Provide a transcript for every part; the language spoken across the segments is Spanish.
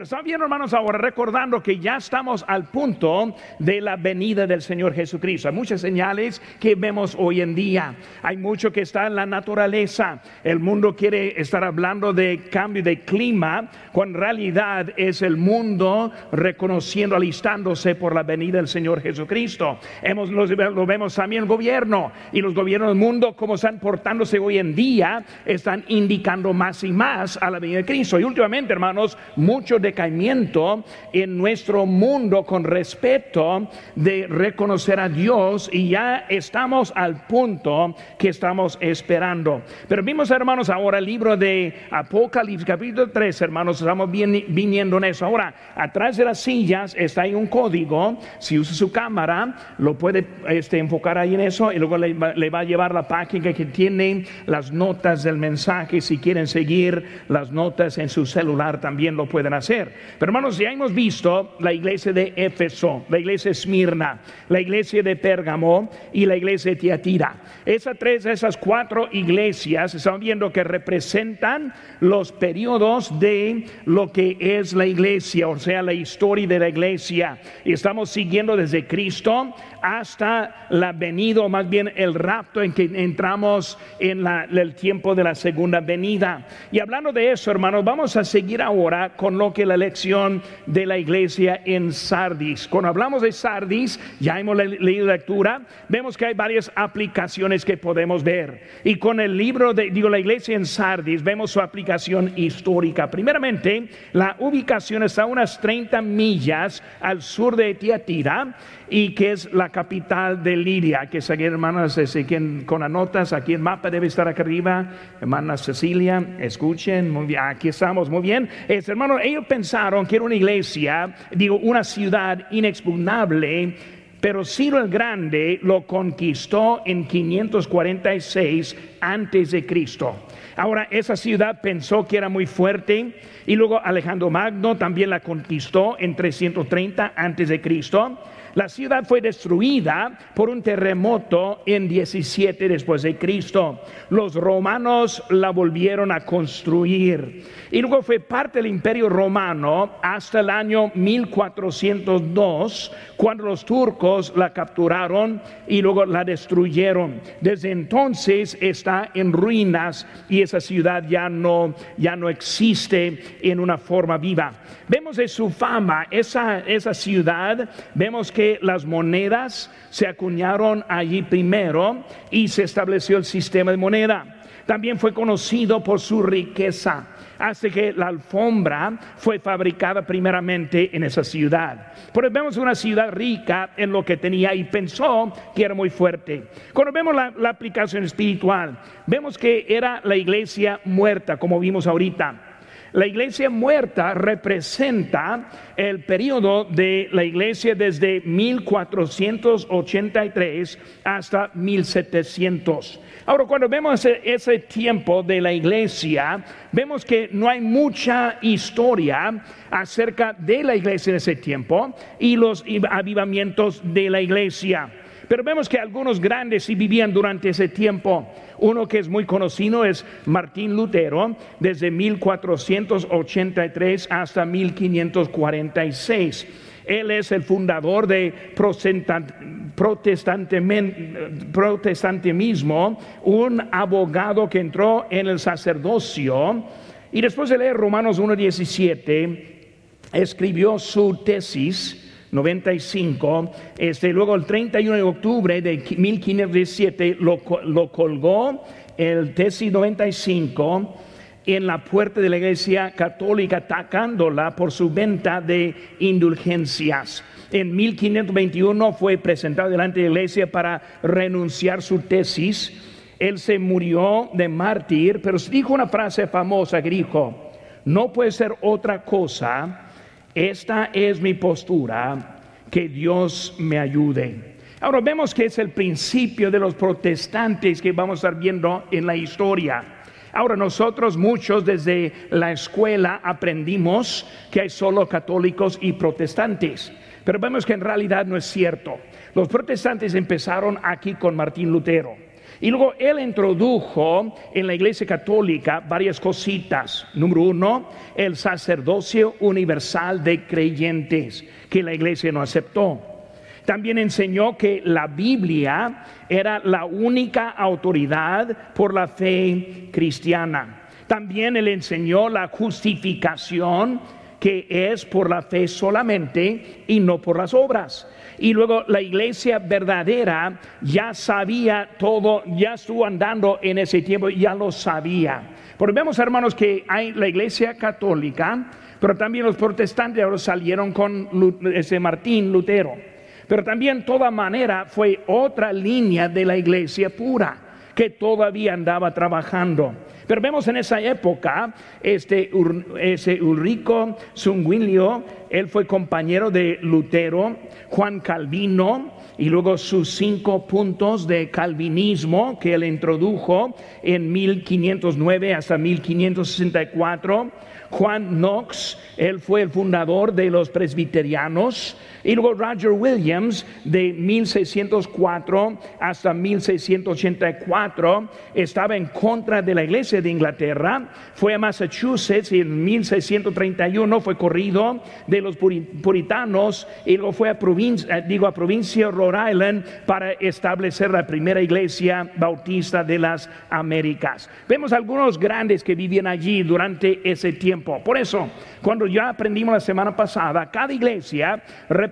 Pero están bien, hermanos, ahora recordando que ya estamos al punto de la venida del Señor Jesucristo. Hay muchas señales que vemos hoy en día. Hay mucho que está en la naturaleza. El mundo quiere estar hablando de cambio de clima, cuando en realidad es el mundo reconociendo, alistándose por la venida del Señor Jesucristo. Hemos, lo vemos también el gobierno y los gobiernos del mundo, como están portándose hoy en día, están indicando más y más a la venida de Cristo. Y últimamente, hermanos, muchos decaimiento en nuestro mundo con respeto de reconocer a Dios y ya estamos al punto que estamos esperando. Pero vimos, hermanos, ahora el libro de Apocalipsis, capítulo 3, hermanos, estamos viniendo en eso. Ahora, atrás de las sillas está ahí un código. Si usa su cámara, lo puede este, enfocar ahí en eso y luego le va a llevar la página que tiene las notas del mensaje. Si quieren seguir las notas en su celular, también lo pueden hacer. Pero hermanos, ya hemos visto la iglesia de Éfeso, la iglesia de Esmirna, la iglesia de Pérgamo y la iglesia de Tiatira. Esas tres, esas cuatro iglesias estamos viendo que representan los periodos de lo que es la iglesia, o sea, la historia de la iglesia. Y estamos siguiendo desde Cristo hasta la venida, o más bien el rapto en que entramos en el tiempo de la segunda venida. Y hablando de eso, hermanos, vamos a seguir ahora con lo que la lección de la iglesia en Sardis. Cuando hablamos de Sardis, ya hemos leído la lectura, vemos que hay varias aplicaciones que podemos ver. Y con el libro de, digo, la iglesia en Sardis, vemos su aplicación histórica. Primeramente, la ubicación está a unas 30 millas al sur de Tiatira y que es la capital de Lidia, que aquí, hermanas, quien, con anotas, aquí el mapa debe estar aquí arriba, hermana Cecilia, escuchen, muy bien, aquí estamos, muy bien. Es, hermano, ellos pensaron que era una iglesia, digo, una ciudad inexpugnable, pero Ciro el Grande lo conquistó en 546 antes de Cristo. Ahora esa ciudad pensó que era muy fuerte y luego Alejandro Magno también la conquistó en 330 antes de Cristo. La ciudad fue destruida por un terremoto en 17 después de Cristo. Los romanos la volvieron a construir. Y luego fue parte del imperio romano hasta el año 1402, cuando los turcos la capturaron y luego la destruyeron. Desde entonces está en ruinas y esa ciudad ya no, ya no existe en una forma viva. Vemos de su fama, esa, esa ciudad, vemos que las monedas se acuñaron allí primero y se estableció el sistema de moneda. También fue conocido por su riqueza, hasta que la alfombra fue fabricada primeramente en esa ciudad. Pero vemos una ciudad rica en lo que tenía y pensó que era muy fuerte. Cuando vemos la, la aplicación espiritual, vemos que era la iglesia muerta, como vimos ahorita la iglesia muerta representa el periodo de la iglesia desde 1483 hasta 1700. Ahora, cuando vemos ese, tiempo de la iglesia, vemos que no hay mucha historia acerca de la iglesia en ese tiempo y los avivamientos de la iglesia. Pero vemos que algunos grandes sí vivían durante ese tiempo. Uno que es muy conocido es Martín Lutero, desde 1483 hasta 1546. Él es el fundador de protestantismo, un abogado que entró en el sacerdocio y después de leer Romanos 1.17, escribió su tesis 95, este, luego el 31 de octubre de 1517 lo, lo colgó el tesis 95 en la puerta de la iglesia católica atacándola por su venta de indulgencias. En 1521 fue presentado delante de la iglesia para renunciar su tesis. Él se murió de mártir, pero dijo una frase famosa que dijo, no puede ser otra cosa esta es mi postura, que Dios me ayude. Ahora vemos que es el principio de los protestantes que vamos a estar viendo en la historia. Ahora nosotros muchos desde la escuela aprendimos que hay solo católicos y protestantes, pero vemos que en realidad no es cierto. Los protestantes empezaron aquí con Martín Lutero Y luego él introdujo en la iglesia católica varias cositas. Número uno, el sacerdocio universal de creyentes, que la iglesia no aceptó. También enseñó que la Biblia era la única autoridad por la fe cristiana. También él enseñó la justificación que es por la fe solamente y no por las obras. Y luego la iglesia verdadera ya sabía todo, ya estuvo andando en ese tiempo, ya lo sabía. Porque vemos, hermanos, que hay la iglesia católica, pero también los protestantes ahora salieron con ese Martín Lutero. Pero también, toda manera, fue otra línea de la iglesia pura que todavía andaba trabajando. Pero vemos en esa época, este, ese Ulrico Zunguilio, él fue compañero de Lutero, Juan Calvino, y luego sus cinco puntos de calvinismo que él introdujo en 1509 hasta 1564. Juan Knox, él fue el fundador de los presbiterianos. Y luego Roger Williams, de 1604 hasta 1684, estaba en contra de la iglesia de Inglaterra. Fue a Massachusetts y en 1631 fue corrido de los puritanos y luego fue a provincia, eh, digo, a provincia Rhode Island para establecer la primera iglesia bautista de las Américas. Vemos algunos grandes que vivían allí durante ese tiempo. Por eso, cuando ya aprendimos la semana pasada, cada iglesia representa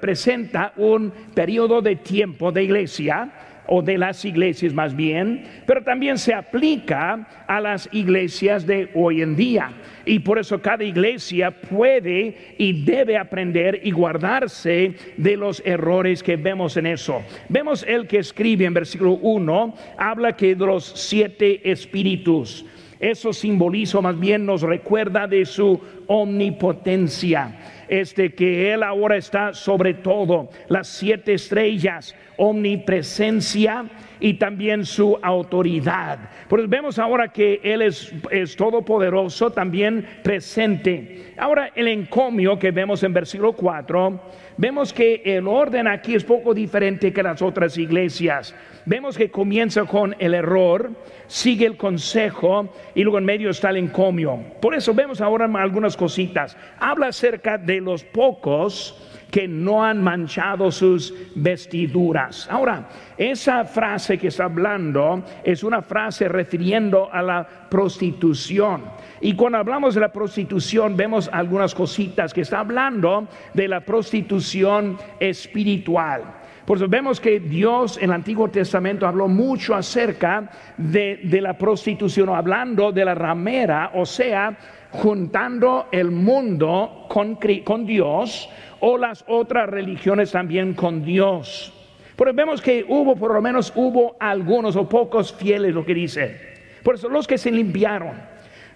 un periodo de tiempo de iglesia o de las iglesias más bien, pero también se aplica a las iglesias de hoy en día. Y por eso cada iglesia puede y debe aprender y guardarse de los errores que vemos en eso. Vemos el que escribe en versículo 1, habla que de los siete espíritus. Eso simboliza más bien nos recuerda de su omnipotencia este que Él ahora está sobre todo, las siete estrellas, omnipresencia y también su autoridad. Pues vemos ahora que Él es, es todopoderoso, también presente. Ahora el encomio que vemos en versículo 4, vemos que el orden aquí es poco diferente que las otras iglesias. Vemos que comienza con el error, sigue el consejo y luego en medio está el encomio. Por eso vemos ahora algunas cositas. Habla acerca de los pocos que no han manchado sus vestiduras. Ahora, esa frase que está hablando es una frase refiriendo a la prostitución. Y cuando hablamos de la prostitución vemos algunas cositas que está hablando de la prostitución espiritual. Por eso vemos que Dios en el Antiguo Testamento habló mucho acerca de, la prostitución, hablando de la ramera, o sea, juntando el mundo con, con Dios o las otras religiones también con Dios. Pero vemos que hubo, por lo menos hubo algunos o pocos fieles, lo que dice. Por eso los que se limpiaron,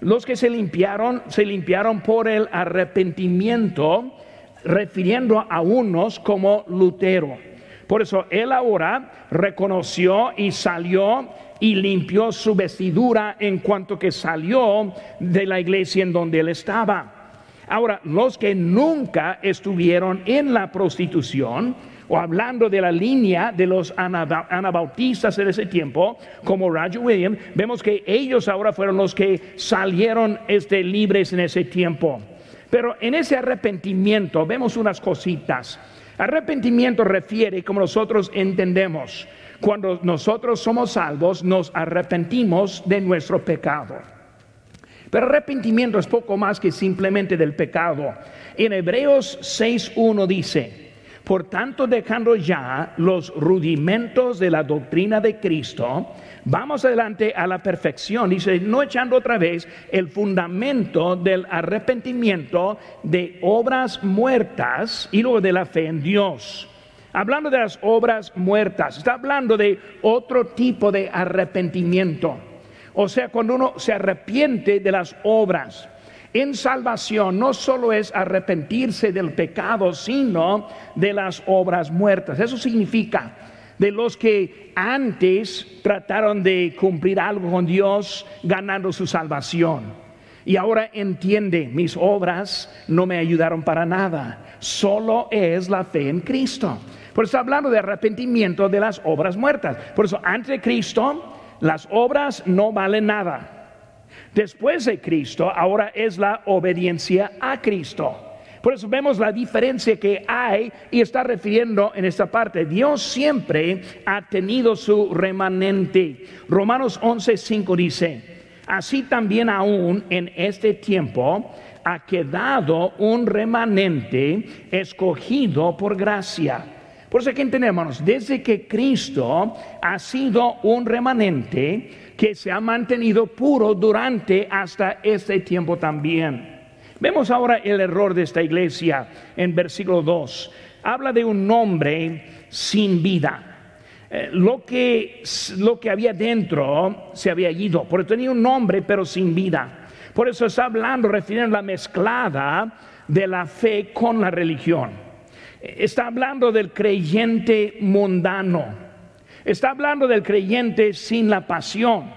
los que se limpiaron, se limpiaron por el arrepentimiento, refiriendo a unos como Lutero. Por eso él ahora reconoció y salió y limpió su vestidura en cuanto que salió de la iglesia en donde él estaba. Ahora, los que nunca estuvieron en la prostitución, o hablando de la línea de los anabautistas en ese tiempo, como Roger Williams, vemos que ellos ahora fueron los que salieron este, libres en ese tiempo. Pero en ese arrepentimiento vemos unas cositas. Arrepentimiento refiere, como nosotros entendemos, cuando nosotros somos salvos, nos arrepentimos de nuestro pecado. Pero arrepentimiento es poco más que simplemente del pecado. En Hebreos 6.1 dice, por tanto dejando ya los rudimentos de la doctrina de Cristo, vamos adelante a la perfección. Dice, no echando otra vez el fundamento del arrepentimiento de obras muertas y luego de la fe en Dios. Hablando de las obras muertas, está hablando de otro tipo de arrepentimiento. O sea, cuando uno se arrepiente de las obras. En salvación no solo es arrepentirse del pecado, sino de las obras muertas. Eso significa de los que antes trataron de cumplir algo con Dios ganando su salvación. Y ahora entiende, mis obras no me ayudaron para nada. Solo es la fe en Cristo. Por eso hablando de arrepentimiento de las obras muertas. Por eso, antes de Cristo, las obras no valen nada. Después de Cristo, ahora es la obediencia a Cristo. Por eso vemos la diferencia que hay y está refiriendo en esta parte. Dios siempre ha tenido su remanente. Romanos 11:5 dice, así también aún en este tiempo ha quedado un remanente escogido por gracia. Por eso que entendemos, desde que Cristo ha sido un remanente que se ha mantenido puro durante hasta este tiempo también. Vemos ahora el error de esta iglesia en versículo 2. Habla de un hombre sin vida. Eh, lo, que, lo que había dentro se había ido, porque tenía un nombre pero sin vida. Por eso está hablando, refiriendo la mezclada de la fe con la religión. Está hablando del creyente mundano. Está hablando del creyente sin la pasión.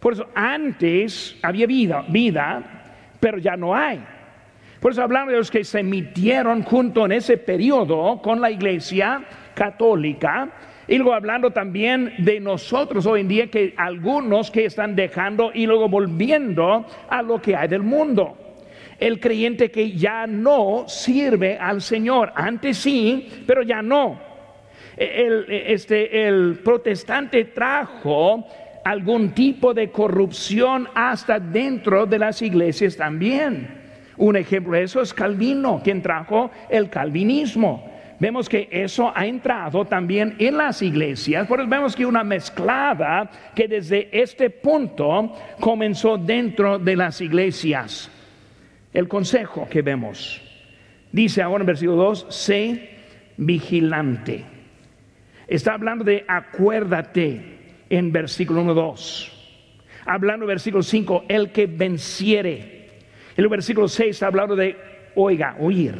Por eso antes había vida, vida, pero ya no hay. Por eso hablando de los que se emitieron junto en ese periodo con la iglesia católica, y luego hablando también de nosotros hoy en día, que algunos que están dejando y luego volviendo a lo que hay del mundo. El creyente que ya no sirve al Señor, antes sí, pero ya no. El, este, el protestante trajo algún tipo de corrupción hasta dentro de las iglesias también. Un ejemplo de eso es Calvino, quien trajo el calvinismo vemos que eso ha entrado también en las iglesias, por eso vemos que una mezclada que desde este punto comenzó dentro de las iglesias. El consejo que vemos, dice ahora en versículo 2, sé vigilante. Está hablando de acuérdate en versículo 1, 2. Hablando versículo 5, el que venciere. En el versículo 6 está hablando de oiga, oír.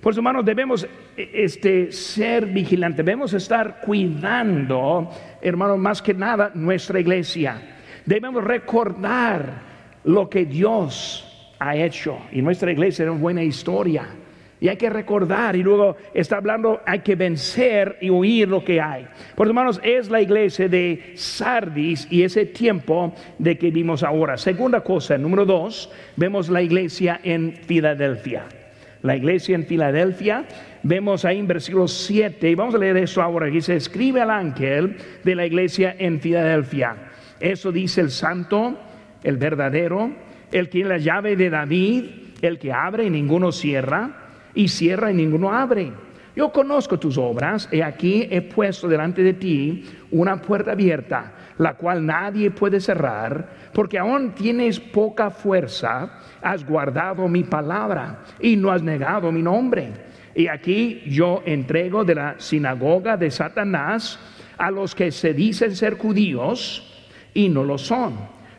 Por eso, hermanos, debemos e, este, ser vigilantes, debemos estar cuidando, hermanos, más que nada nuestra iglesia. Debemos recordar lo que Dios ha hecho. Y nuestra iglesia es una buena historia. Y hay que recordar y luego está hablando, hay que vencer y huir lo que hay. Por hermanos, es la iglesia de Sardis y ese tiempo de que vimos ahora. Segunda cosa, número dos, vemos la iglesia en Filadelfia la iglesia en Filadelfia. Vemos ahí en versículo 7, y vamos a leer eso ahora, dice, escribe al ángel de la iglesia en Filadelfia. Eso dice el santo, el verdadero, el que tiene la llave de David, el que abre y ninguno cierra, y cierra y ninguno abre. Yo conozco tus obras, y aquí he puesto delante de ti una puerta abierta, la cual nadie puede cerrar, porque aún tienes poca fuerza has guardado mi palabra y no has negado mi nombre. Y aquí yo entrego de la sinagoga de Satanás a los que se dicen ser judíos y no lo son,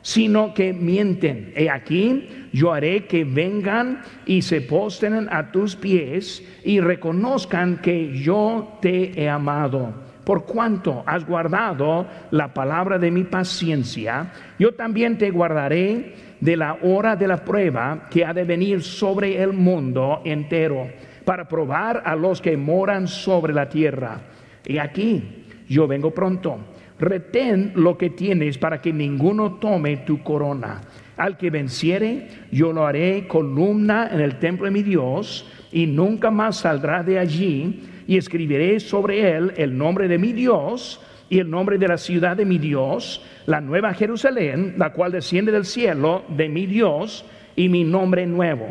sino que mienten. Y aquí yo haré que vengan y se posten a tus pies y reconozcan que yo te he amado por cuanto has guardado la palabra de mi paciencia, yo también te guardaré de la hora de la prueba que ha de venir sobre el mundo entero, para probar a los que moran sobre la tierra. Y aquí yo vengo pronto. Retén lo que tienes para que ninguno tome tu corona. Al que venciere, yo lo haré columna en el templo de mi Dios, y nunca más saldrá de allí y escribiré sobre él el nombre de mi Dios y el nombre de la ciudad de mi Dios, la nueva Jerusalén, la cual desciende del cielo de mi Dios y mi nombre nuevo.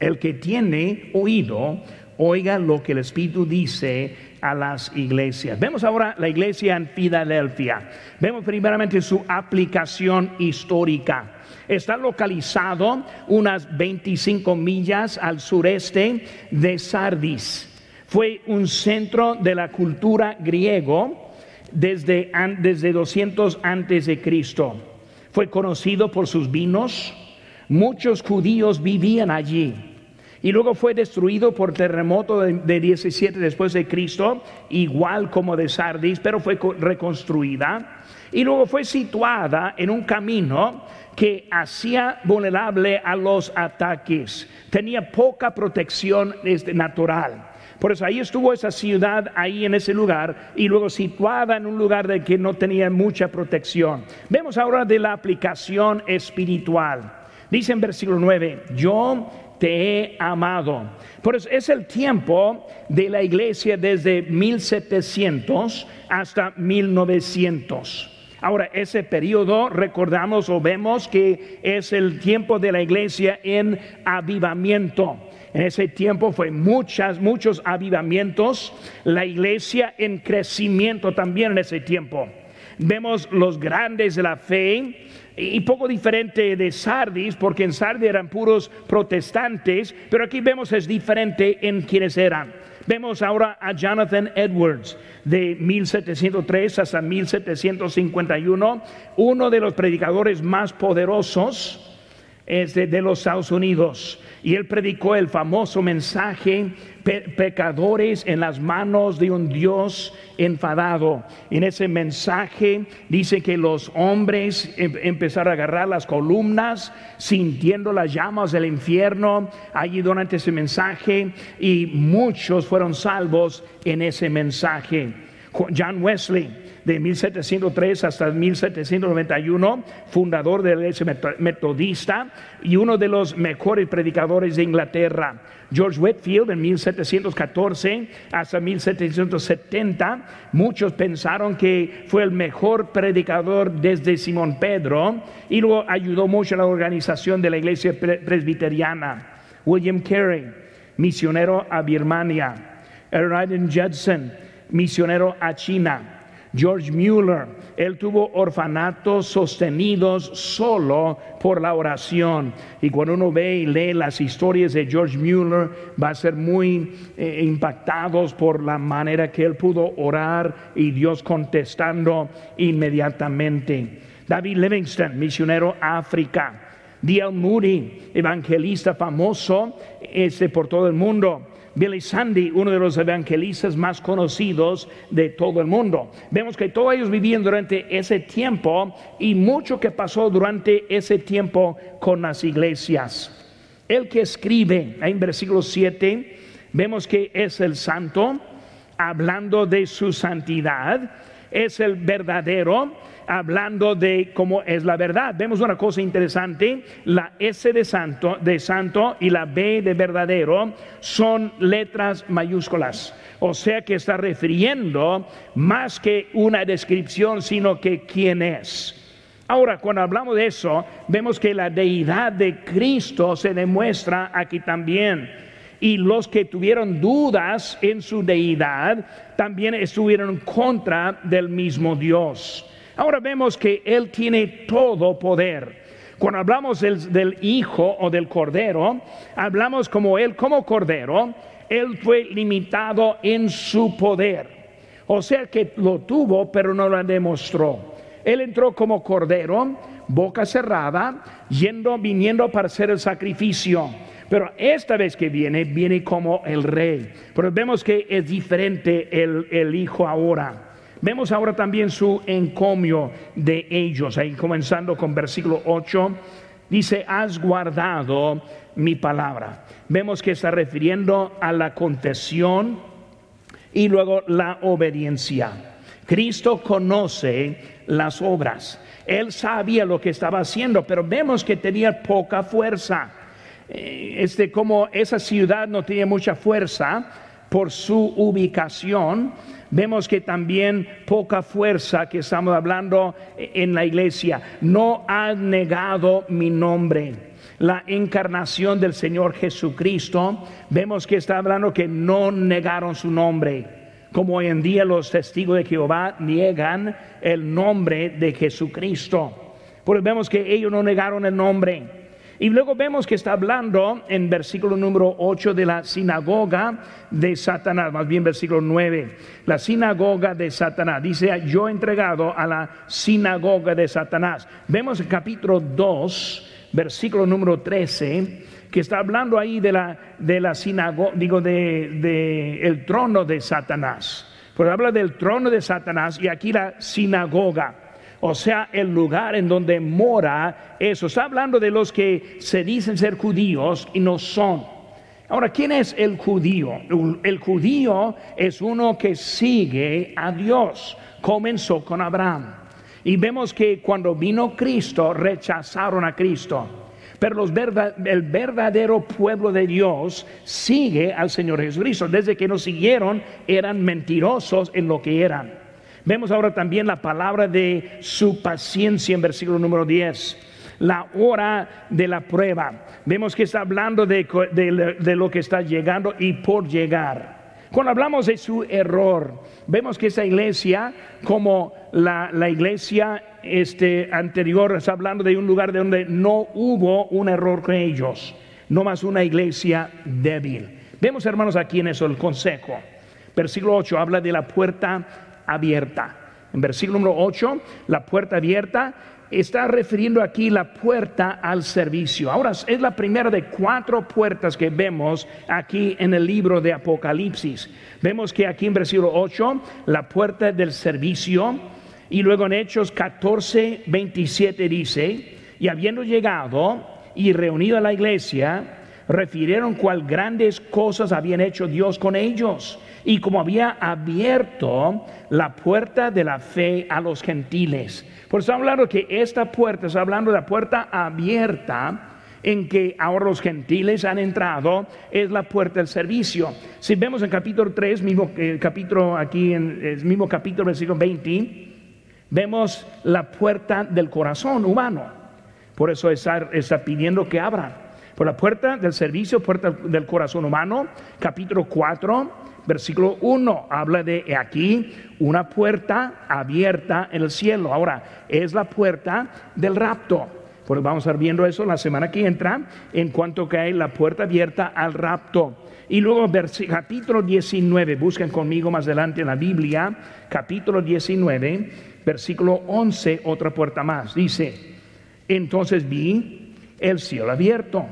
El que tiene oído, oiga lo que el Espíritu dice a las iglesias. Vemos ahora la iglesia en Filadelfia. Vemos primeramente su aplicación histórica. Está localizado unas 25 millas al sureste de Sardis fue un centro de la cultura griego desde, desde 200 antes de Cristo. Fue conocido por sus vinos. Muchos judíos vivían allí. Y luego fue destruido por terremoto de, de 17 después de Cristo, igual como de Sardis, pero fue reconstruida. Y luego fue situada en un camino que hacía vulnerable a los ataques. Tenía poca protección este, natural Por eso ahí estuvo esa ciudad, ahí en ese lugar, y luego situada en un lugar de que no tenía mucha protección. Vemos ahora de la aplicación espiritual. Dice en versículo 9, yo te he amado. Por eso es el tiempo de la iglesia desde 1700 hasta 1900. Ahora, ese periodo recordamos o vemos que es el tiempo de la iglesia en avivamiento. En ese tiempo fue muchas, muchos avivamientos. La iglesia en crecimiento también en ese tiempo. Vemos los grandes de la fe y poco diferente de Sardis, porque en Sardis eran puros protestantes, pero aquí vemos es diferente en quienes eran. Vemos ahora a Jonathan Edwards de 1703 hasta 1751, uno de los predicadores más poderosos de los Estados Unidos y él predicó el famoso mensaje, pecadores en las manos de un Dios enfadado. En ese mensaje dice que los hombres em, empezaron a agarrar las columnas, sintiendo las llamas del infierno allí durante ese mensaje, y muchos fueron salvos en ese mensaje. John Wesley de 1703 hasta 1791, fundador de la iglesia metodista y uno de los mejores predicadores de Inglaterra. George Whitfield en 1714 hasta 1770, muchos pensaron que fue el mejor predicador desde Simón Pedro y luego ayudó mucho a la organización de la iglesia presbiteriana. William Carey, misionero a Birmania. Erwin Judson, misionero a China. George Mueller, él tuvo orfanatos sostenidos solo por la oración. Y cuando uno ve y lee las historias de George Mueller, va a ser muy eh, impactados por la manera que él pudo orar y Dios contestando inmediatamente. David Livingston, misionero a África. D.L. Moody, evangelista famoso este, por todo el mundo. Billy Sandy, uno de los evangelistas más conocidos de todo el mundo. Vemos que todos ellos vivían durante ese tiempo y mucho que pasó durante ese tiempo con las iglesias. El que escribe en versículo 7, vemos que es el santo, hablando de su santidad, es el verdadero, hablando de cómo es la verdad. Vemos una cosa interesante, la S de santo, de santo y la B de verdadero son letras mayúsculas. O sea que está refiriendo más que una descripción, sino que quién es. Ahora, cuando hablamos de eso, vemos que la deidad de Cristo se demuestra aquí también. Y los que tuvieron dudas en su deidad también estuvieron contra del mismo Dios. Ahora vemos que Él tiene todo poder. Cuando hablamos del, Hijo o del Cordero, hablamos como Él, como Cordero, Él fue limitado en su poder. O sea que lo tuvo, pero no lo demostró. Él entró como Cordero, boca cerrada, yendo, viniendo para hacer el sacrificio. Pero esta vez que viene, viene como el rey. Pero vemos que es diferente el, el Hijo ahora. Vemos ahora también su encomio de ellos, ahí comenzando con versículo 8, dice, has guardado mi palabra. Vemos que está refiriendo a la confesión y luego la obediencia. Cristo conoce las obras. Él sabía lo que estaba haciendo, pero vemos que tenía poca fuerza. Eh, este, como esa ciudad no tenía mucha fuerza por su ubicación, vemos que también poca fuerza que estamos hablando en la iglesia. No ha negado mi nombre. La encarnación del Señor Jesucristo, vemos que está hablando que no negaron su nombre. Como hoy en día los testigos de Jehová niegan el nombre de Jesucristo. Porque vemos que ellos no negaron el nombre. Y luego vemos que está hablando en versículo número 8 de la sinagoga de Satanás, más bien versículo 9, la sinagoga de Satanás. Dice, yo entregado a la sinagoga de Satanás. Vemos el capítulo 2, versículo número 13, que está hablando ahí de la, de la sinagoga, digo, de, de el trono de Satanás. Pues habla del trono de Satanás y aquí la sinagoga o sea, el lugar en donde mora eso. Está hablando de los que se dicen ser judíos y no son. Ahora, ¿quién es el judío? El judío es uno que sigue a Dios. Comenzó con Abraham. Y vemos que cuando vino Cristo, rechazaron a Cristo. Pero los el verdadero pueblo de Dios sigue al Señor Jesucristo. Desde que nos siguieron, eran mentirosos en lo que eran. Vemos ahora también la palabra de su paciencia en versículo número 10 la hora de la prueba. Vemos que está hablando de, lo que está llegando y por llegar. Cuando hablamos de su error, vemos que esa iglesia, como la, iglesia este, anterior, está hablando de un lugar donde no hubo un error con ellos, no más una iglesia débil. Vemos, hermanos, aquí en eso el consejo. Versículo 8 habla de la puerta abierta. En versículo número 8, la puerta abierta está refiriendo aquí la puerta al servicio. Ahora es la primera de cuatro puertas que vemos aquí en el libro de Apocalipsis. Vemos que aquí en versículo 8, la puerta del servicio, y luego en Hechos 14, 27 dice, y habiendo llegado y reunido a la iglesia, refirieron cuál grandes cosas habían hecho Dios con ellos y como había abierto la puerta de la fe a los gentiles. Por eso hablando que esta puerta, está hablando de la puerta abierta en que ahora los gentiles han entrado, es la puerta del servicio. Si vemos en capítulo 3, mismo eh, capítulo aquí, en el mismo capítulo, versículo 20, vemos la puerta del corazón humano. Por eso está, está pidiendo que abran por la puerta del servicio, puerta del corazón humano, capítulo 4, versículo 1, habla de aquí una puerta abierta en el cielo. Ahora, es la puerta del rapto. Pues vamos a estar viendo eso la semana que entra, en cuanto que hay la puerta abierta al rapto. Y luego capítulo 19, busquen conmigo más adelante en la Biblia, capítulo 19, versículo 11, otra puerta más. Dice, entonces vi el cielo abierto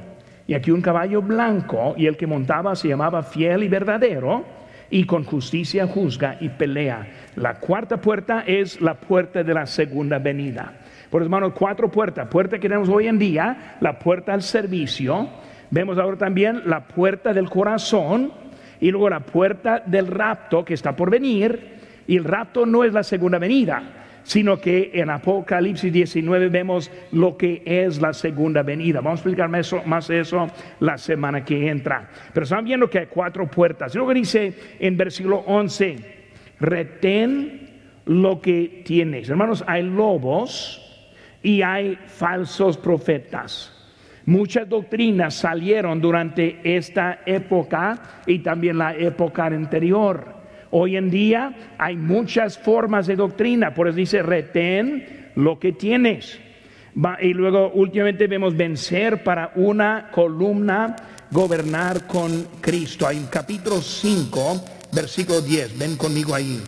y aquí un caballo blanco, y el que montaba se llamaba fiel y verdadero, y con justicia juzga y pelea. La cuarta puerta es la puerta de la segunda venida. Por hermanos, cuatro puertas. Puerta que tenemos hoy en día, la puerta al servicio. Vemos ahora también la puerta del corazón y luego la puerta del rapto que está por venir. Y el rapto no es la segunda venida sino que en Apocalipsis 19 vemos lo que es la segunda venida. Vamos a explicar más eso, la semana que entra. Pero están viendo que hay cuatro puertas. Y luego dice en versículo 11, retén lo que tienes. Hermanos, hay lobos y hay falsos profetas. Muchas doctrinas salieron durante esta época y también la época anterior. Hoy en día hay muchas formas de doctrina, por eso dice, retén lo que tienes. y luego últimamente vemos vencer para una columna, gobernar con Cristo. Hay un capítulo 5, versículo 10, ven conmigo ahí.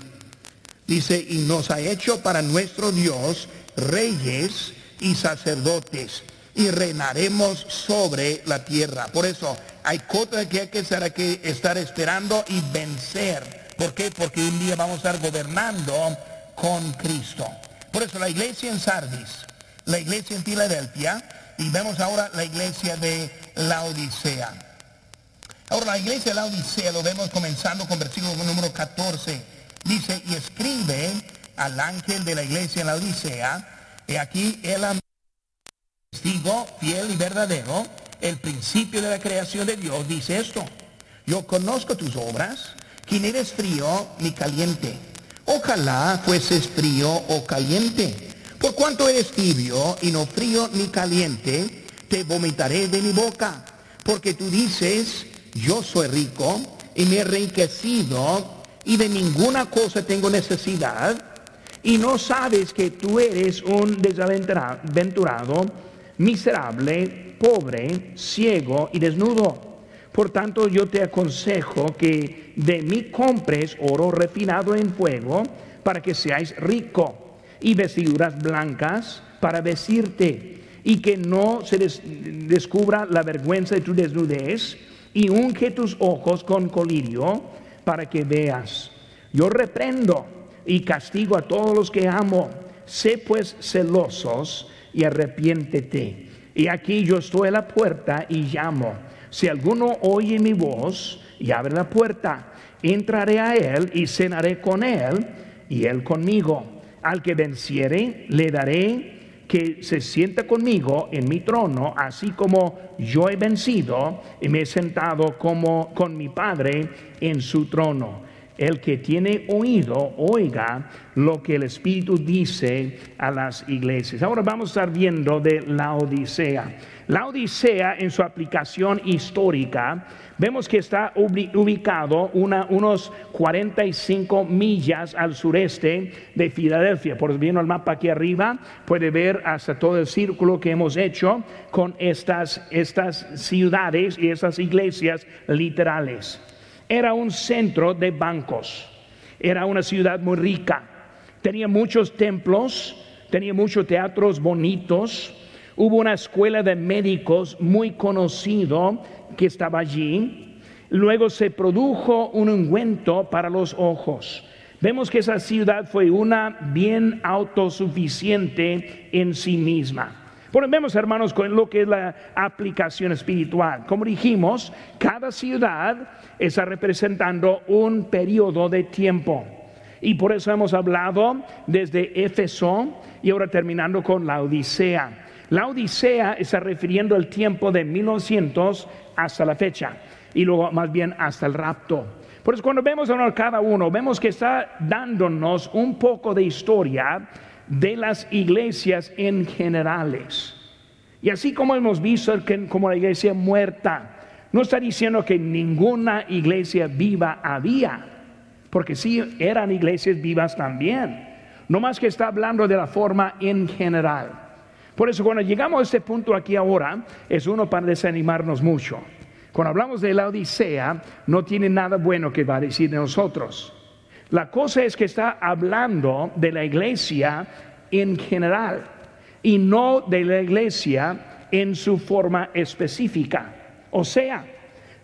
Dice, y nos ha hecho para nuestro Dios reyes y sacerdotes y reinaremos sobre la tierra. Por eso hay cosas que hay que estar esperando y vencer ¿Por qué? Porque un día vamos a estar gobernando con Cristo. Por eso la iglesia en Sardis, la iglesia en Filadelfia y vemos ahora la iglesia de la Odisea. Ahora la iglesia de la Odisea lo vemos comenzando con versículo número 14. Dice, y escribe al ángel de la iglesia en la Odisea, y aquí el testigo fiel y verdadero, el principio de la creación de Dios, dice esto, yo conozco tus obras quien eres frío ni caliente. Ojalá fueses frío o caliente. Por cuanto eres tibio y no frío ni caliente, te vomitaré de mi boca. Porque tú dices, yo soy rico y me he enriquecido y de ninguna cosa tengo necesidad. Y no sabes que tú eres un desaventurado, miserable, pobre, ciego y desnudo. Por tanto, yo te aconsejo que de mí compres oro refinado en fuego para que seáis rico y vestiduras blancas para vestirte y que no se descubra la vergüenza de tu desnudez y unge tus ojos con colirio para que veas. Yo reprendo y castigo a todos los que amo. Sé pues celosos y arrepiéntete. Y aquí yo estoy a la puerta y llamo. Si alguno oye mi voz y abre la puerta, entraré a él y cenaré con él y él conmigo. Al que venciere, le daré que se sienta conmigo en mi trono, así como yo he vencido y me he sentado como con mi Padre en su trono. El que tiene oído, oiga lo que el Espíritu dice a las iglesias. Ahora vamos a estar viendo de la Odisea. La Odisea en su aplicación histórica, vemos que está ubicado unos 45 millas al sureste de Filadelfia. Por viendo el mapa aquí arriba, puede ver hasta todo el círculo que hemos hecho con estas, estas ciudades y estas iglesias literales. Era un centro de bancos, era una ciudad muy rica, tenía muchos templos, tenía muchos teatros bonitos Hubo una escuela de médicos muy conocido que estaba allí. Luego se produjo un ungüento para los ojos. Vemos que esa ciudad fue una bien autosuficiente en sí misma. Bueno, vemos, hermanos, con lo que es la aplicación espiritual. Como dijimos, cada ciudad está representando un periodo de tiempo. Y por eso hemos hablado desde Éfeso y ahora terminando con la Odisea. La Odisea está refiriendo el tiempo de 1900 hasta la fecha y luego más bien hasta el rapto. Por eso cuando vemos a cada uno, vemos que está dándonos un poco de historia de las iglesias en generales. Y así como hemos visto que como la iglesia muerta, no está diciendo que ninguna iglesia viva había, porque sí eran iglesias vivas también. No más que está hablando de la forma en general. Por eso cuando llegamos a este punto aquí ahora, es uno para desanimarnos mucho. Cuando hablamos de la Odisea, no tiene nada bueno que va a decir de nosotros. La cosa es que está hablando de la iglesia en general y no de la iglesia en su forma específica. O sea,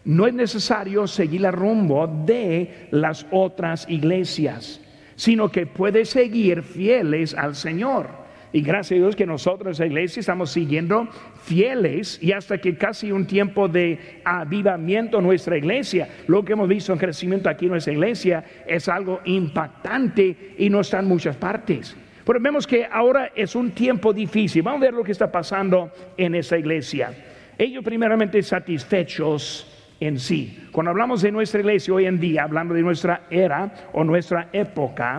no es necesario seguir el rumbo de las otras iglesias, sino que puede seguir fieles al Señor. Y gracias a Dios que nosotros, la iglesia, estamos siguiendo fieles y hasta que casi un tiempo de avivamiento en nuestra iglesia. Lo que hemos visto en crecimiento aquí en nuestra iglesia es algo impactante y no está en muchas partes. Pero vemos que ahora es un tiempo difícil. Vamos a ver lo que está pasando en esa iglesia. Ellos primeramente satisfechos en sí. Cuando hablamos de nuestra iglesia hoy en día, hablando de nuestra era o nuestra época,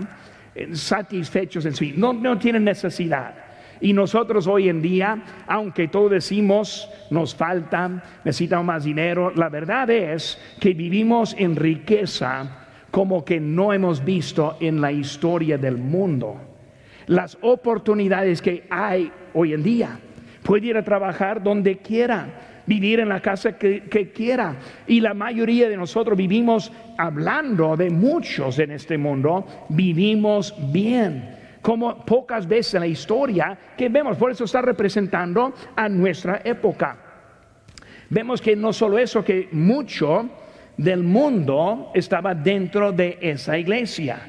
satisfechos en sí, no, no tienen necesidad. Y nosotros hoy en día, aunque todos decimos nos falta, necesitamos más dinero, la verdad es que vivimos en riqueza como que no hemos visto en la historia del mundo. Las oportunidades que hay hoy en día, puede ir a trabajar donde quiera, vivir en la casa que, quiera. Y la mayoría de nosotros vivimos, hablando de muchos en este mundo, vivimos bien. Como pocas veces en la historia que vemos, por eso está representando a nuestra época. Vemos que no solo eso, que mucho del mundo estaba dentro de esa iglesia.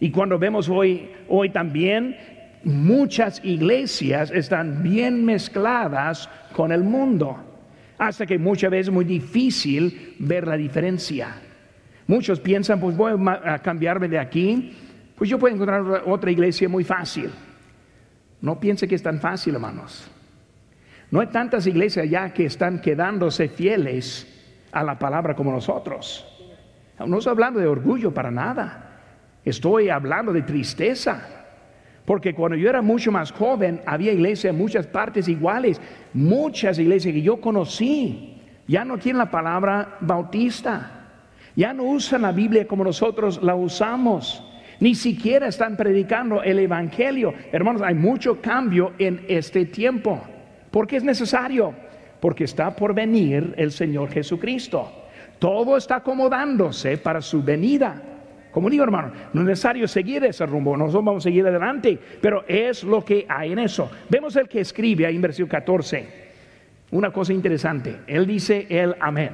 Y cuando vemos hoy, hoy también, muchas iglesias están bien mezcladas con el mundo hasta que muchas veces es muy difícil ver la diferencia. Muchos piensan, pues voy a cambiarme de aquí, pues yo puedo encontrar otra iglesia muy fácil. No piense que es tan fácil, hermanos. No hay tantas iglesias ya que están quedándose fieles a la palabra como nosotros. No estoy hablando de orgullo para nada. Estoy hablando de tristeza. Porque cuando yo era mucho más joven, había iglesias en muchas partes iguales. Muchas iglesias que yo conocí ya no tienen la palabra bautista. Ya no usan la Biblia como nosotros la usamos. Ni siquiera están predicando el Evangelio. Hermanos, hay mucho cambio en este tiempo. ¿Por qué es necesario? Porque está por venir el Señor Jesucristo. Todo está acomodándose para su venida. Como digo, hermano, no es necesario seguir ese rumbo, nosotros vamos a seguir adelante, pero es lo que hay en eso. Vemos el que escribe ahí en versículo 14, una cosa interesante, él dice el amén.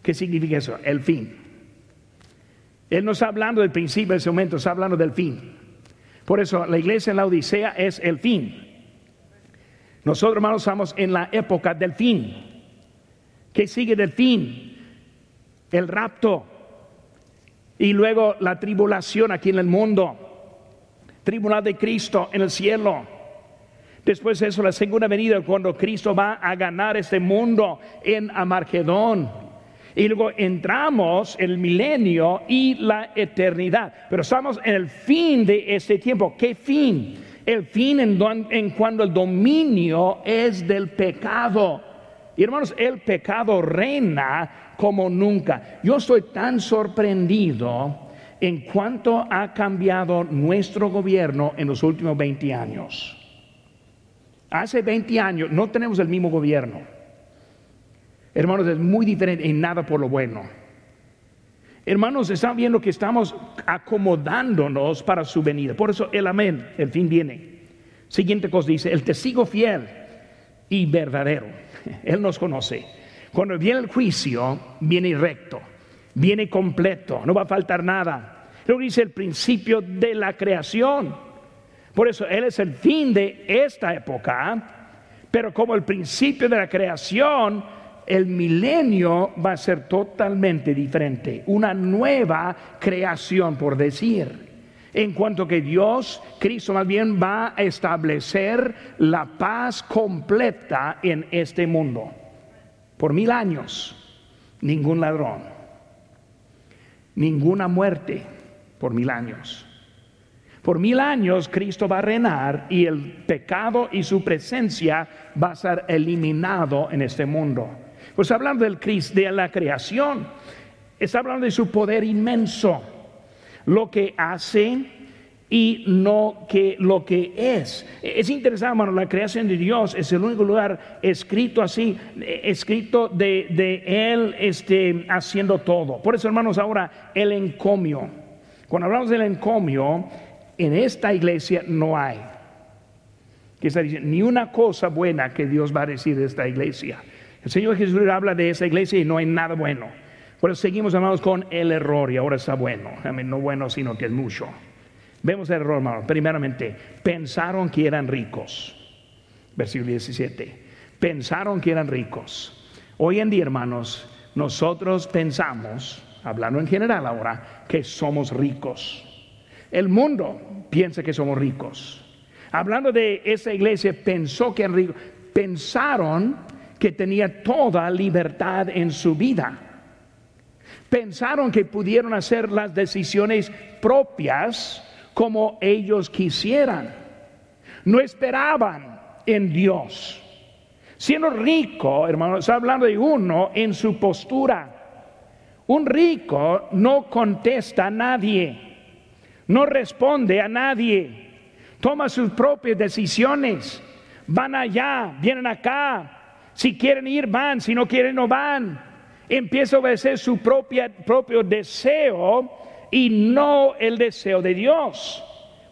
¿Qué significa eso? El fin. Él no está hablando del principio de ese momento, está hablando del fin. Por eso la iglesia en la Odisea es el fin. Nosotros, hermanos, estamos en la época del fin. ¿Qué sigue del fin? El rapto. Y luego la tribulación aquí en el mundo. Tribunal de Cristo en el cielo. Después de eso, la segunda venida, cuando Cristo va a ganar este mundo en Amargedón. Y luego entramos el milenio y la eternidad. Pero estamos en el fin de este tiempo. ¿Qué fin? El fin en, en cuando el dominio es del pecado. Y hermanos, el pecado reina como nunca. Yo estoy tan sorprendido en cuanto ha cambiado nuestro gobierno en los últimos 20 años. Hace 20 años no tenemos el mismo gobierno. Hermanos, es muy diferente en nada por lo bueno. Hermanos, están viendo que estamos acomodándonos para su venida. Por eso el amén, el fin viene. Siguiente cosa dice, el testigo fiel y verdadero. Él nos conoce. Cuando viene el juicio, viene recto, viene completo, no va a faltar nada. Luego dice el principio de la creación. Por eso Él es el fin de esta época, pero como el principio de la creación, el milenio va a ser totalmente diferente, una nueva creación, por decir. En cuanto que Dios, Cristo más bien va a establecer la paz completa en este mundo. Por mil años, ningún ladrón, ninguna muerte por mil años. Por mil años Cristo va a reinar y el pecado y su presencia va a ser eliminado en este mundo. Pues hablando del Cristo, de la creación, está hablando de su poder inmenso, lo que hace y no que lo que es. Es interesante, hermano, la creación de Dios es el único lugar escrito así, escrito de, de Él este, haciendo todo. Por eso, hermanos, ahora el encomio. Cuando hablamos del encomio, en esta iglesia no hay. Ni una cosa buena que Dios va a decir de esta iglesia. El Señor Jesús habla de esa iglesia y no hay nada bueno. Por eso seguimos, hermanos, con el error y ahora está bueno. no bueno, sino que es mucho. Vemos el error, hermanos. Primeramente, pensaron que eran ricos. Versículo 17. Pensaron que eran ricos. Hoy en día, hermanos, nosotros pensamos, hablando en general ahora, que somos ricos. El mundo piensa que somos ricos. Hablando de esa iglesia, pensó que eran ricos. Pensaron que tenía toda libertad en su vida. Pensaron que pudieron hacer las decisiones propias como ellos quisieran. No esperaban en Dios. Siendo rico, hermano, está hablando de uno en su postura. Un rico no contesta a nadie, no responde a nadie, toma sus propias decisiones. Van allá, vienen acá, si quieren ir, van. Si no quieren, no van. Empieza a obedecer su propia, propio deseo y no el deseo de Dios.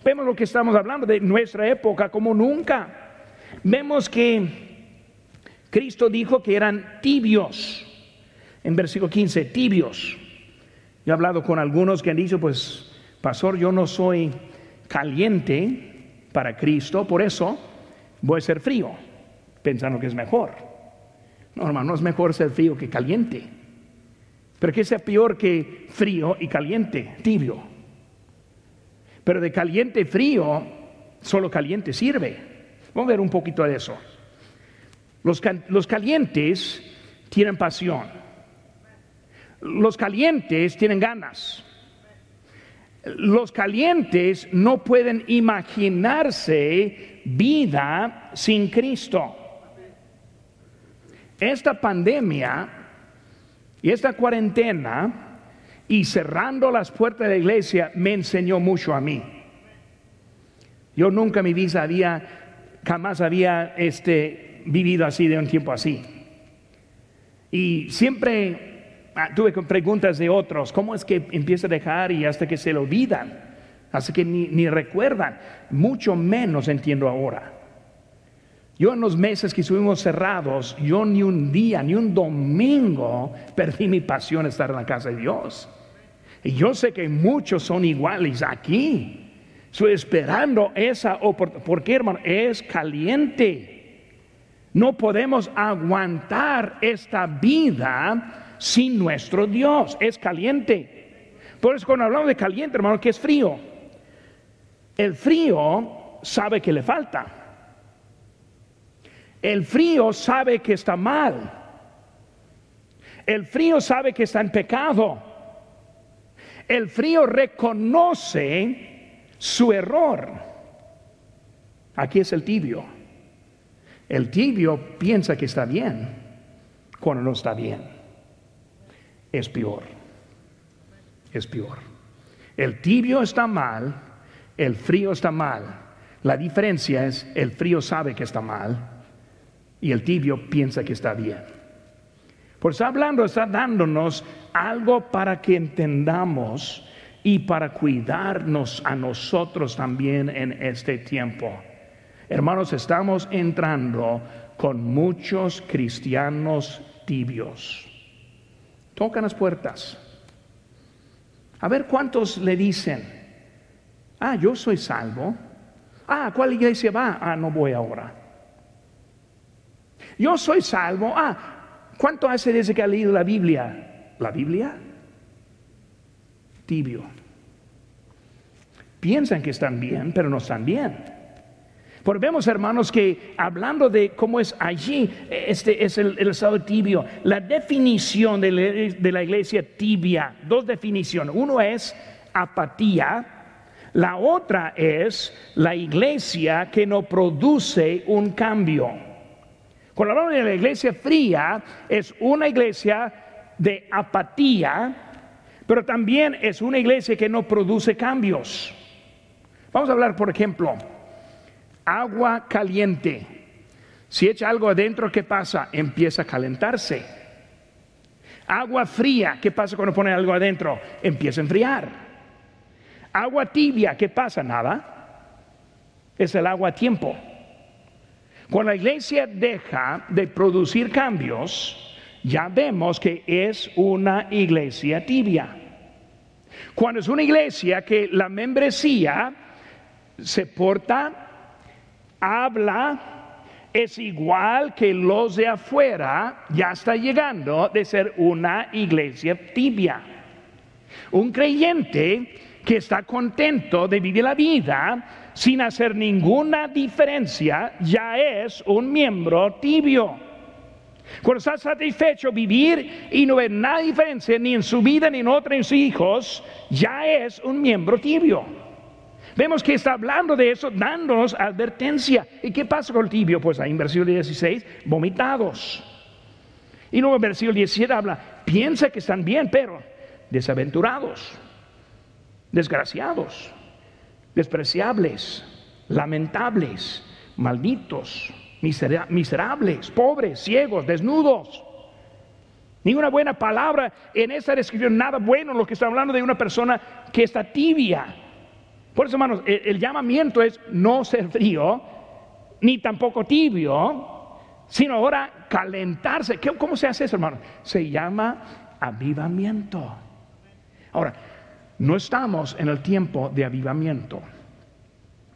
Vemos lo que estamos hablando de nuestra época como nunca. Vemos que Cristo dijo que eran tibios. En versículo 15, tibios. Yo he hablado con algunos que han dicho, pues, pastor, yo no soy caliente para Cristo, por eso voy a ser frío, pensando que es mejor. No, hermano, es mejor ser frío que caliente. Pero que sea peor que frío y caliente, tibio. Pero de caliente frío, solo caliente sirve. Vamos a ver un poquito de eso. Los, los calientes tienen pasión. Los calientes tienen ganas. Los calientes no pueden imaginarse vida sin Cristo. Esta pandemia y esta cuarentena y cerrando las puertas de la iglesia me enseñó mucho a mí. Yo nunca en mi vida había, jamás había este, vivido así de un tiempo así. Y siempre ah, tuve preguntas de otros, ¿cómo es que empieza a dejar y hasta que se lo olvidan? Hasta que ni, ni recuerdan. Mucho menos entiendo ahora. Yo en los meses que estuvimos cerrados, yo ni un día, ni un domingo perdí mi pasión de estar en la casa de Dios. Y yo sé que muchos son iguales aquí. Estoy esperando esa oportunidad. ¿Por qué, hermano? Es caliente. No podemos aguantar esta vida sin nuestro Dios. Es caliente. Por eso cuando hablamos de caliente, hermano, que es frío. El frío sabe que le falta. El frío sabe que está mal. El frío sabe que está en pecado. El frío reconoce su error. Aquí es el tibio. El tibio piensa que está bien cuando no está bien. Es peor. Es peor. El tibio está mal, el frío está mal. La diferencia es el frío sabe que está mal y el tibio piensa que está bien. Por está hablando, está dándonos algo para que entendamos y para cuidarnos a nosotros también en este tiempo. Hermanos, estamos entrando con muchos cristianos tibios. Tocan las puertas. A ver cuántos le dicen, ah, yo soy salvo. Ah, ¿cuál iglesia va? Ah, no voy ahora. Yo soy salvo. Ah, ¿Cuánto hace desde que ha leído la Biblia? ¿La Biblia? Tibio. Piensan que están bien, pero no están bien. Porque vemos, hermanos, que hablando de cómo es allí, este es el, estado tibio. La definición de la, iglesia tibia, dos definiciones. Uno es apatía, la otra es la iglesia que no produce un cambio. Cuando hablamos de la iglesia fría, es una iglesia de apatía, pero también es una iglesia que no produce cambios. Vamos a hablar, por ejemplo, agua caliente. Si echa algo adentro, ¿qué pasa? Empieza a calentarse. Agua fría, ¿qué pasa cuando pone algo adentro? Empieza a enfriar. Agua tibia, ¿qué pasa? Nada. Es el agua a tiempo. Cuando la iglesia deja de producir cambios, ya vemos que es una iglesia tibia. Cuando es una iglesia que la membresía se porta, habla, es igual que los de afuera, ya está llegando de ser una iglesia tibia. Un creyente que está contento de vivir la vida sin hacer ninguna diferencia, ya es un miembro tibio. Cuando está satisfecho vivir y no ve nada diferencia ni en su vida ni en otra en sus hijos, ya es un miembro tibio. Vemos que está hablando de eso, dándonos advertencia. ¿Y qué pasa con el tibio? Pues ahí en versículo 16, vomitados. Y luego en versículo 17 habla, piensa que están bien, pero desaventurados, desgraciados despreciables, lamentables, malditos, miserables, pobres, ciegos, desnudos. Ninguna buena palabra en esa descripción, nada bueno lo que está hablando de una persona que está tibia. Por eso, hermanos, el, llamamiento es no ser frío, ni tampoco tibio, sino ahora calentarse. ¿Cómo se hace eso, hermano? Se llama avivamiento. Ahora, no estamos en el tiempo de avivamiento.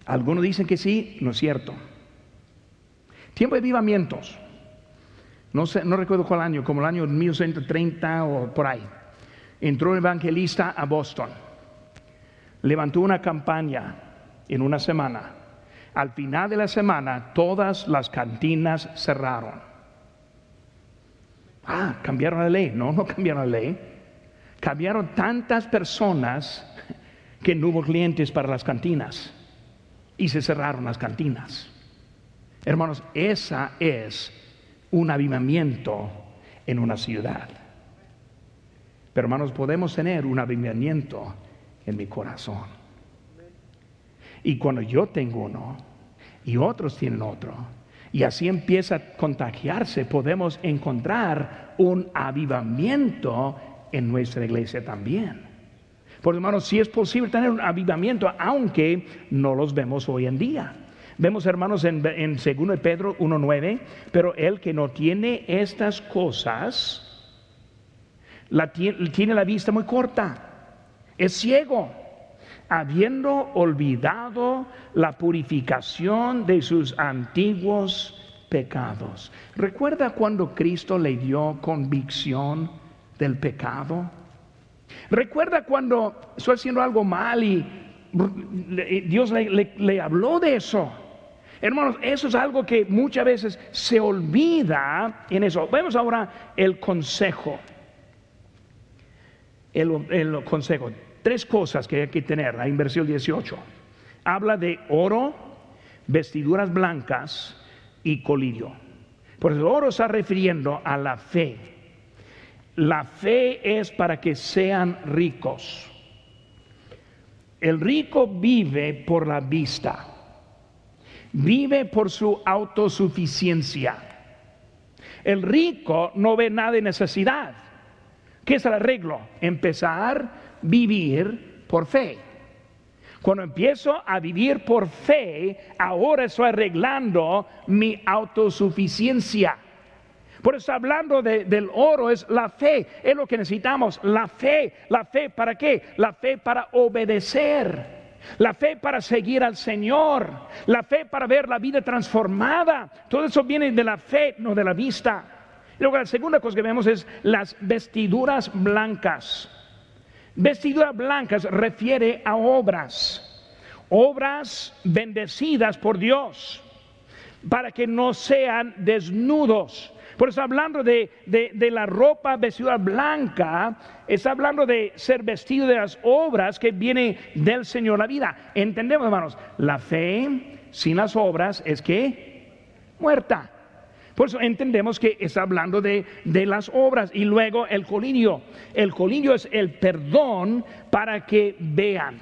Algunos dicen que sí, no es cierto. Tiempo de avivamientos. No, sé, no recuerdo cuál año, como el año 1930 o por ahí. Entró un evangelista a Boston. Levantó una campaña en una semana. Al final de la semana, todas las cantinas cerraron. Ah, cambiaron la ley. No, no cambiaron la ley cambiaron tantas personas que no hubo clientes para las cantinas y se cerraron las cantinas. Hermanos, esa es un avivamiento en una ciudad. Pero hermanos, podemos tener un avivamiento en mi corazón. Y cuando yo tengo uno y otros tienen otro, y así empieza a contagiarse, podemos encontrar un avivamiento en nuestra iglesia también. Por hermanos, si es posible tener un avivamiento, aunque no los vemos hoy en día. Vemos, hermanos, en, en 2 Pedro 1.9, pero el que no tiene estas cosas, tiene la vista muy corta, es ciego, habiendo olvidado la purificación de sus antiguos pecados. ¿Recuerda cuando Cristo le dio convicción del pecado? ¿Recuerda cuando estoy haciendo algo mal y Dios le, habló de eso? Hermanos, eso es algo que muchas veces se olvida en eso. Vemos ahora el consejo. El, consejo. Tres cosas que hay que tener en versículo 18. Habla de oro, vestiduras blancas y colirio. Por eso oro está refiriendo a la fe. La fe es para que sean ricos. El rico vive por la vista, vive por su autosuficiencia. El rico no ve nada de necesidad. ¿Qué es el arreglo? Empezar a vivir por fe. Cuando empiezo a vivir por fe, ahora estoy arreglando mi autosuficiencia. Por eso hablando del oro es la fe, es lo que necesitamos, la fe. ¿La fe para qué? La fe para obedecer. La fe para seguir al Señor, la fe para ver la vida transformada. Todo eso viene de la fe, no de la vista. luego la segunda cosa que vemos es las vestiduras blancas. Vestiduras blancas refiere a obras, obras bendecidas por Dios, para que no sean desnudos. Por eso hablando de, la ropa vestida blanca, está hablando de ser vestido de las obras que viene del Señor la vida. Entendemos, hermanos, la fe sin las obras es que muerta. Por eso entendemos que está hablando de, las obras y luego el colinio. El colinio es el perdón para que vean.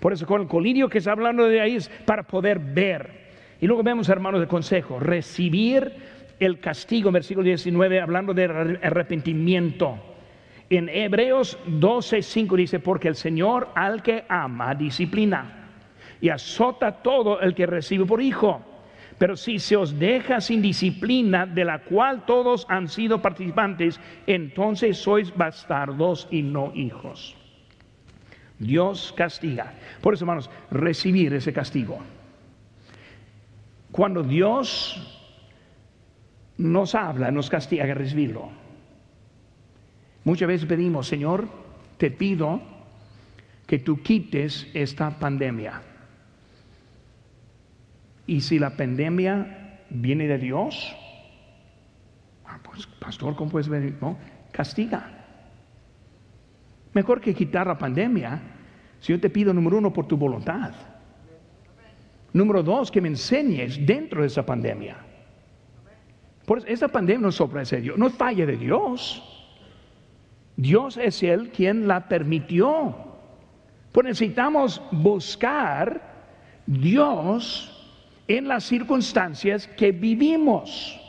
Por eso con el colinio que está hablando de ahí es para poder ver. Y luego vemos, hermanos, de consejo, recibir el castigo, versículo 19, hablando de arrepentimiento. En Hebreos 12, 5 dice, porque el Señor al que ama disciplina y azota todo el que recibe por hijo. Pero si se os deja sin disciplina, de la cual todos han sido participantes, entonces sois bastardos y no hijos. Dios castiga. Por eso, hermanos, recibir ese castigo. Cuando Dios nos habla, nos castiga, recibirlo. Muchas veces pedimos, Señor, te pido que tú quites esta pandemia. Y si la pandemia viene de Dios, ah, pues pastor, ¿cómo puedes ver? No, castiga. Mejor que quitar la pandemia, si yo te pido, número uno, por tu voluntad. Número dos, que me enseñes dentro de esa pandemia. Por eso, esta pandemia no es de Dios, no es falla de Dios. Dios es el quien la permitió. Pues necesitamos buscar Dios en las circunstancias que vivimos.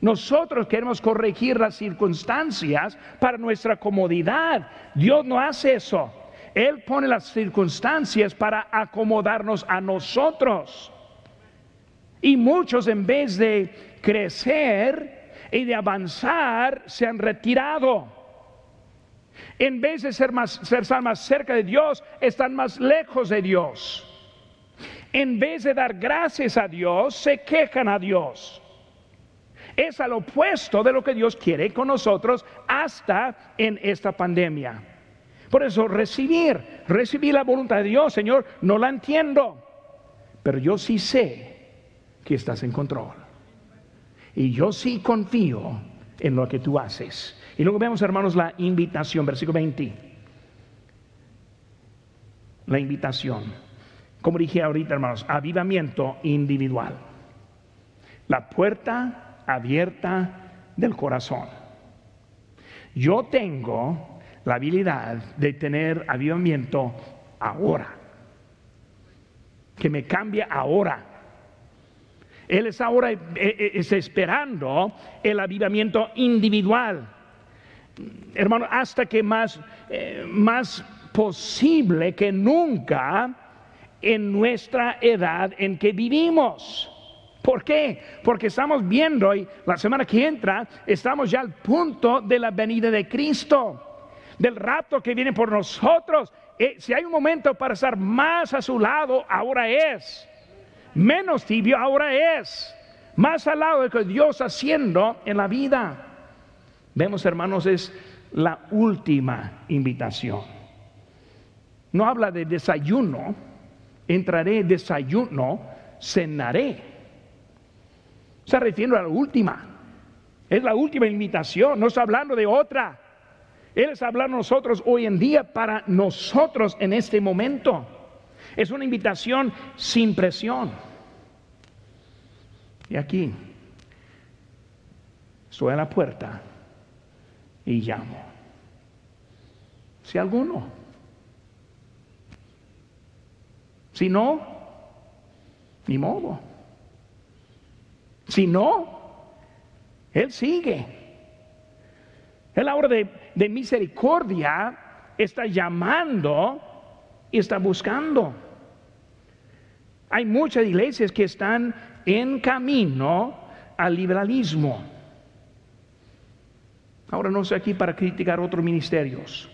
Nosotros queremos corregir las circunstancias para nuestra comodidad. Dios no hace eso. Él pone las circunstancias para acomodarnos a nosotros. Y muchos en vez de crecer y de avanzar se han retirado. En vez de ser más, ser más cerca de Dios, están más lejos de Dios en vez de dar gracias a Dios, se quejan a Dios. Es al opuesto de lo que Dios quiere con nosotros hasta en esta pandemia. Por eso recibir, recibir la voluntad de Dios, Señor, no la entiendo, pero yo sí sé que estás en control. Y yo sí confío en lo que tú haces. Y luego vemos, hermanos, la invitación, versículo 20. La invitación como dije ahorita, hermanos, avivamiento individual. La puerta abierta del corazón. Yo tengo la habilidad de tener avivamiento ahora. Que me cambie ahora. Él es ahora eh, eh, está esperando el avivamiento individual. Hermano, hasta que más, eh, más posible que nunca en nuestra edad en que vivimos. ¿Por qué? Porque estamos viendo y la semana que entra estamos ya al punto de la venida de Cristo, del rato que viene por nosotros. Si hay un momento para estar más a su lado, ahora es. Menos tibio, ahora es. más al lado de lo que Dios haciendo en la vida. Vemos, hermanos, es la última invitación. No habla de desayuno, entraré, desayuno, cenaré. Se refiere a la última. Es la última invitación, no está hablando de otra. Él está hablando a nosotros hoy en día para nosotros en este momento. Es una invitación sin presión. Y aquí, estoy a la puerta y llamo. Si alguno, si no, ni modo. Si no, Él sigue. Él ahora de, de misericordia está llamando y está buscando. Hay muchas iglesias que están en camino al liberalismo. Ahora no estoy aquí para criticar otros ministerios.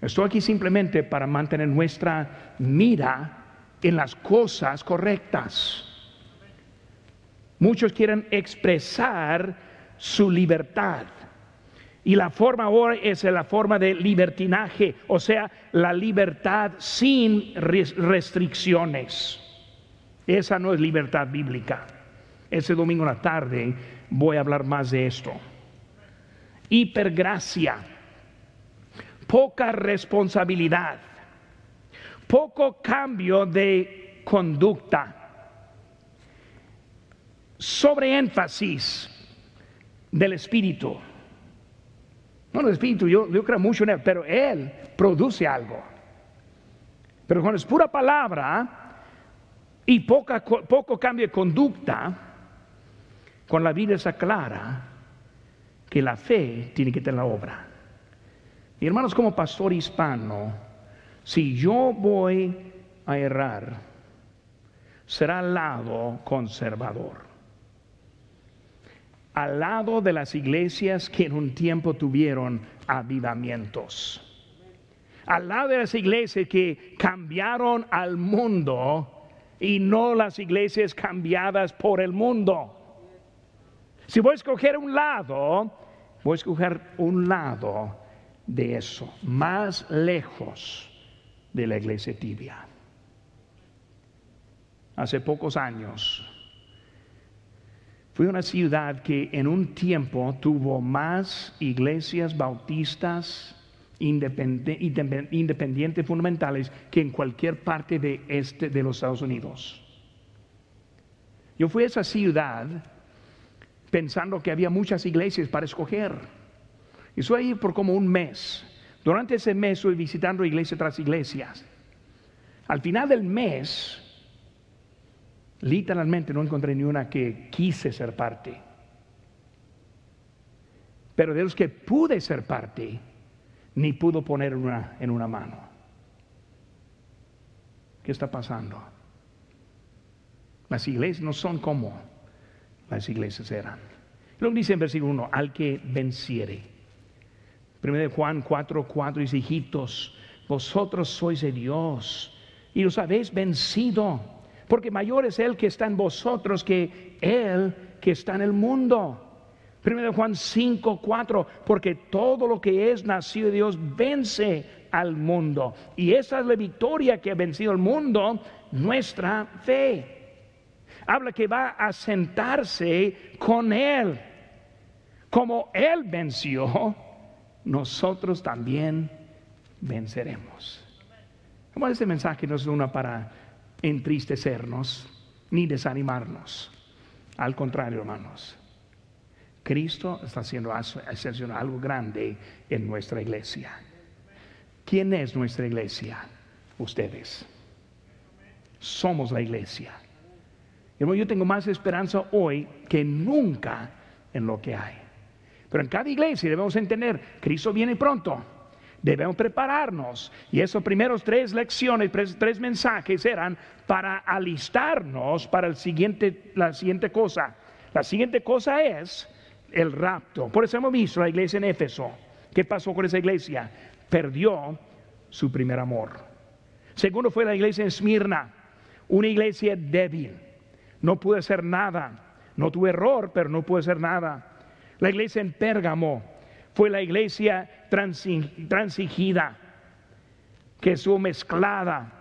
Estoy aquí simplemente para mantener nuestra mira en las cosas correctas. Muchos quieren expresar su libertad. Y la forma ahora es la forma de libertinaje, o sea, la libertad sin restricciones. Esa no es libertad bíblica. Ese domingo en la tarde voy a hablar más de esto. Hipergracia, poca responsabilidad, poco cambio de conducta, sobreénfasis del espíritu. No, el espíritu, yo, yo creo mucho en él, pero él produce algo. Pero cuando es pura palabra, y poco cambio de conducta, con la vida está clara que la fe tiene que tener la obra. Y hermanos, como pastor hispano, si yo voy a errar, será al lado conservador. Al lado de las iglesias que en un tiempo tuvieron avivamientos. Al lado de las iglesias que cambiaron al mundo y no las iglesias cambiadas por el mundo. Si voy a escoger un lado, voy a escoger un lado de eso, más lejos de la iglesia tibia. Hace pocos años fui a una ciudad que en un tiempo tuvo más iglesias bautistas independientes fundamentales que en cualquier parte de este de los Estados Unidos. Yo fui a esa ciudad pensando que había muchas iglesias para escoger. Y soy ahí por como un mes. Durante ese mes estoy visitando iglesia tras iglesias. Al final del mes, literalmente no encontré ni una que quise ser parte. Pero de los que pude ser parte, ni pudo poner una, en una mano. ¿Qué está pasando? Las iglesias no son como las iglesias eran. Lo dice en versículo 1, al que venciere. Primero de Juan 4, 4 dice, hijitos, vosotros sois de Dios y los habéis vencido, porque mayor es el que está en vosotros que el que está en el mundo. Primero Juan 5, 4, porque todo lo que es nacido de Dios vence al mundo. Y esa es la victoria que ha vencido el mundo, nuestra fe. Habla que va a sentarse con Él. Como Él venció, nosotros también venceremos. Como este mensaje no es una para entristecernos ni desanimarnos. Al contrario, hermanos Cristo está haciendo algo grande en nuestra iglesia. ¿Quién es nuestra iglesia? Ustedes. Somos la iglesia. yo tengo más esperanza hoy que nunca en lo que hay. Pero en cada iglesia debemos entender, Cristo viene pronto. Debemos prepararnos. Y esos primeros tres lecciones, tres, mensajes eran para alistarnos para el siguiente, la siguiente cosa. La siguiente cosa es el rapto. Por eso hemos visto la iglesia en Éfeso. ¿Qué pasó con esa iglesia? Perdió su primer amor. Segundo fue la iglesia en Esmirna, una iglesia débil. No pudo hacer nada. no tuvo error, pero no pudo hacer nada. La iglesia en Pérgamo fue la iglesia transigida, estuvo mezclada.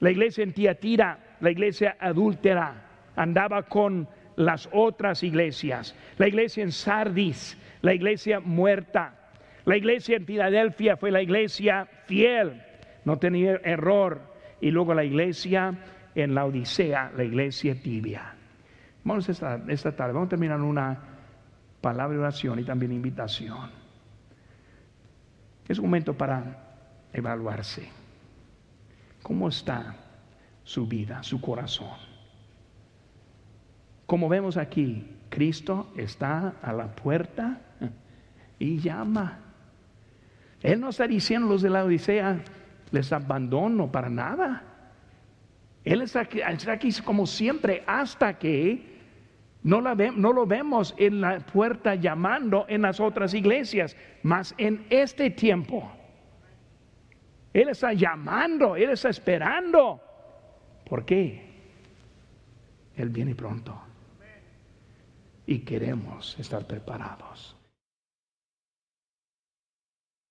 La iglesia en Tiatira, la iglesia adúltera, andaba con las otras iglesias. La iglesia en Sardis, la iglesia muerta. La iglesia en Filadelfia fue la iglesia fiel, no tenía error. Y luego la iglesia en la Odisea, la iglesia tibia. Vamos esta, esta tarde, vamos a terminar una palabra de oración y también invitación. Es un momento para evaluarse. ¿Cómo está su vida, su corazón? Como vemos aquí, Cristo está a la puerta y llama. Él no está diciendo los de la Odisea, les abandono para nada. Él está aquí, está aquí como siempre hasta que no, la no, lo vemos en la puerta llamando en las otras iglesias, mas en este tiempo. Él está llamando, Él está esperando. ¿Por qué? Él viene pronto. Y queremos estar preparados.